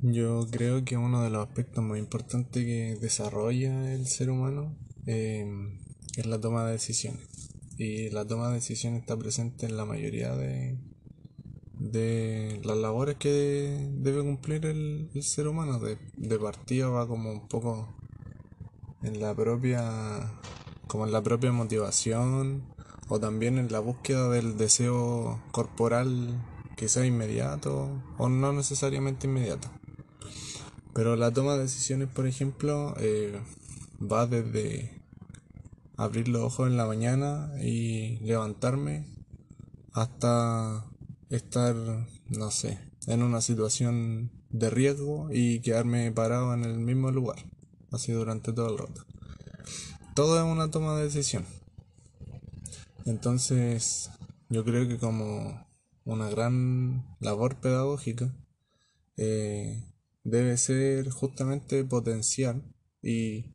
Yo creo que uno de los aspectos más importantes que desarrolla el ser humano em, es la toma de decisiones. Y la toma de decisiones está presente en la mayoría de, de las labores que debe cumplir el, ser humano. De, de partida va como un poco en la propia como en la propia motivación o también en la búsqueda del deseo corporal que sea inmediato o no necesariamente inmediato. Pero la toma de decisiones, por ejemplo, eh, va desde abrir los ojos en la mañana y levantarme hasta estar, no sé, en una situación de riesgo y quedarme parado en el mismo lugar, así durante todo el rato. Todo es una toma de decisión. Entonces, yo creo que como una gran labor pedagógica, eh, debe ser justamente potenciar y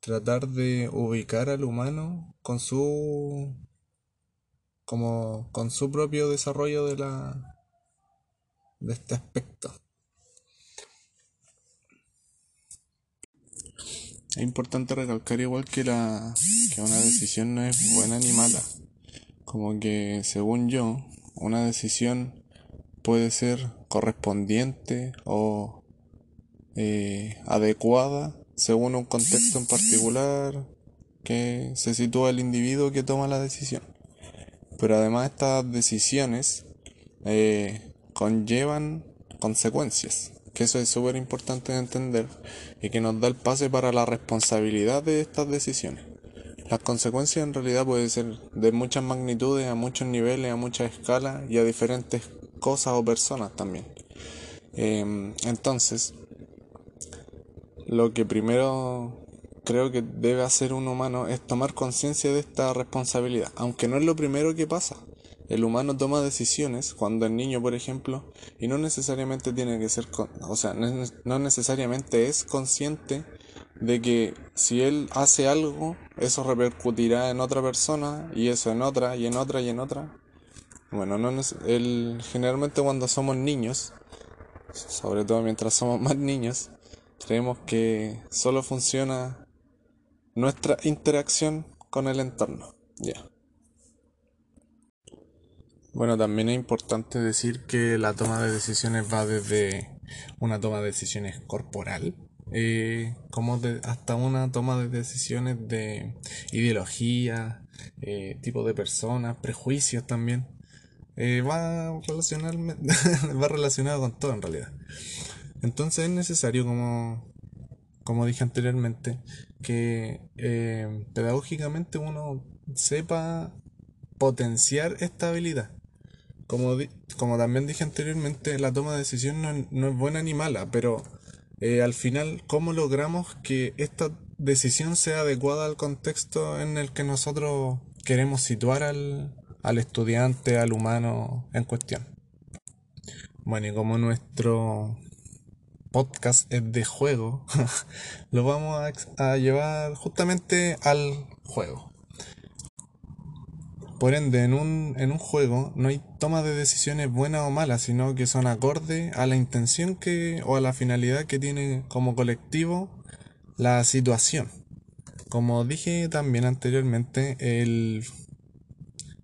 tratar de ubicar al humano con su como con su propio desarrollo de la de este aspecto. Es importante recalcar igual que la que una decisión no es buena ni mala. Como que según yo, una decisión puede ser correspondiente o eh, adecuada según un contexto en particular que se sitúa el individuo que toma la decisión. Pero además estas decisiones eh, conllevan consecuencias, que eso es súper importante de entender y que nos da el pase para la responsabilidad de estas decisiones. Las consecuencias en realidad pueden ser de muchas magnitudes, a muchos niveles, a muchas escalas y a diferentes cosas o personas también. Em, entonces, lo que primero creo que debe hacer un humano es tomar conciencia de esta responsabilidad, aunque no es lo primero que pasa. El humano toma decisiones cuando es niño, por ejemplo, y no necesariamente tiene que ser, o sea, no necesariamente es consciente de que si él hace algo, eso repercutirá en otra persona y eso en otra y en otra y en otra. Bueno, no el, generalmente cuando somos niños, sobre todo mientras somos más niños, Creemos que solo funciona nuestra interacción con el entorno. Ya. Bueno, también es importante decir que la toma de decisiones va desde una toma de decisiones corporal, eh, como hasta una toma de decisiones de ideología, eh, tipo de personas, prejuicios también. Eh, va, va relacionado con todo en realidad. Entonces es necesario, como, como dije anteriormente, que eh, pedagógicamente uno sepa potenciar esta habilidad. Como, como también dije anteriormente, la toma de decisión no, es buena ni mala, pero eh, al final, ¿cómo logramos que esta decisión sea adecuada al contexto en el que nosotros queremos situar al, al estudiante, al humano en cuestión? Bueno, y como nuestro podcast es de juego, lo vamos a, llevar justamente al juego. Por ende, en un, en un juego no hay toma de decisiones buenas o malas, sino que son acorde a la intención que o a la finalidad que tiene como colectivo la situación. Como dije también anteriormente, el,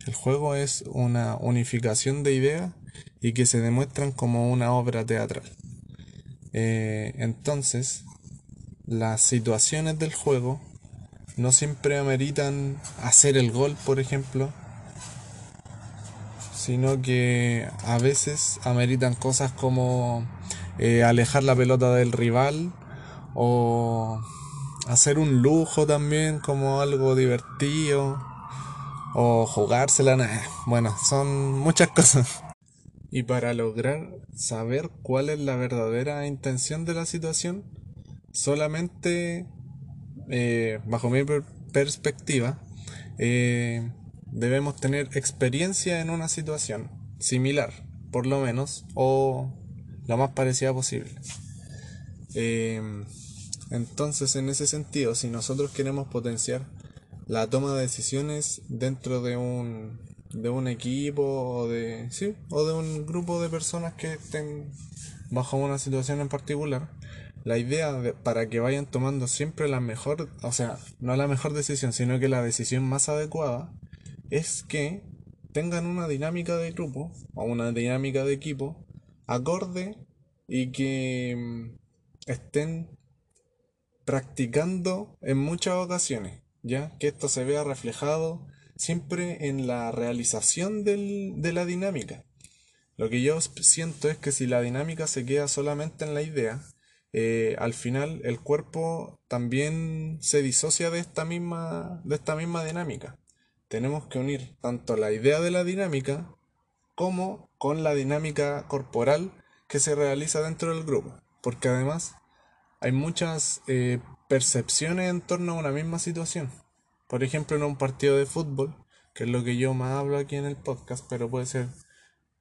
el juego es una unificación de ideas y que se demuestran como una obra teatral. Eh, entonces, las situaciones del juego no siempre ameritan hacer el gol, por ejemplo, sino que a veces ameritan cosas como eh, alejar la pelota del rival o hacer un lujo también como algo divertido o jugársela. Bueno, son muchas cosas. Y para lograr saber cuál es la verdadera intención de la situación, solamente, eh, bajo mi perspectiva, eh, debemos tener experiencia en una situación similar, por lo menos, o la más parecida posible. Eh, entonces, en ese sentido, si nosotros queremos potenciar la toma de decisiones dentro de un de un equipo o de sí o de un grupo de personas que estén bajo una situación en particular, la idea para que vayan tomando siempre la mejor, o sea, no la mejor decisión, sino que la decisión más adecuada, es que tengan una dinámica de grupo o una dinámica de equipo acorde y que mm, estén practicando en muchas ocasiones, ya que esto se vea reflejado siempre en la realización de la dinámica. Lo que yo siento es que si la dinámica se queda solamente en la idea, eh, al final el cuerpo también se disocia de esta misma, de esta misma dinámica. Tenemos que unir tanto la idea de la dinámica como con la dinámica corporal que se realiza dentro del grupo. Porque además hay muchas eh, percepciones en torno a una misma situación. Por ejemplo, en un partido de fútbol, que es lo que yo más hablo aquí en el podcast, pero puede ser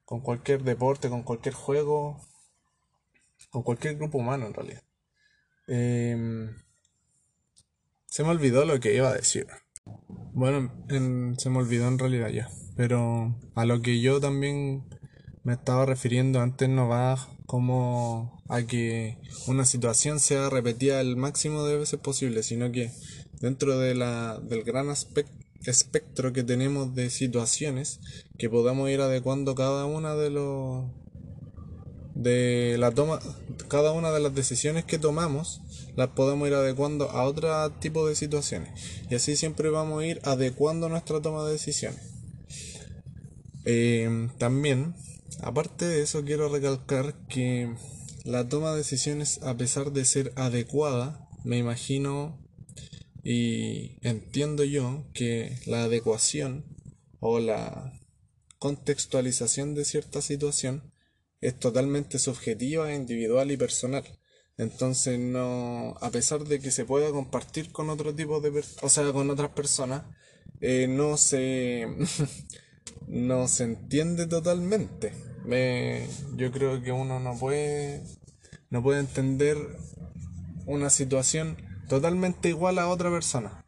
con cualquier deporte, con cualquier juego, con cualquier grupo humano en realidad. Em, se me olvidó lo que iba a decir. Bueno, se me olvidó en realidad ya. Pero a lo que yo también me estaba refiriendo antes no va como a que una situación sea repetida el máximo de veces posible, sino que dentro de la, del gran espectro que tenemos de situaciones, que podamos ir adecuando cada una de los de la toma, cada una de las decisiones que tomamos, las podemos ir adecuando a otro tipo de situaciones. Y así siempre vamos a ir adecuando nuestra toma de decisiones. Eh, también, aparte de eso, quiero recalcar que la toma de decisiones, a pesar de ser adecuada, me imagino y entiendo yo que la adecuación o la contextualización de cierta situación es totalmente subjetiva, individual y personal. Entonces no, a pesar de que se pueda compartir con otro tipo de, o sea, con otras personas, eh, no se, no se entiende totalmente. Me, yo creo que uno no puede, no puede entender una situación totalmente igual a otra persona.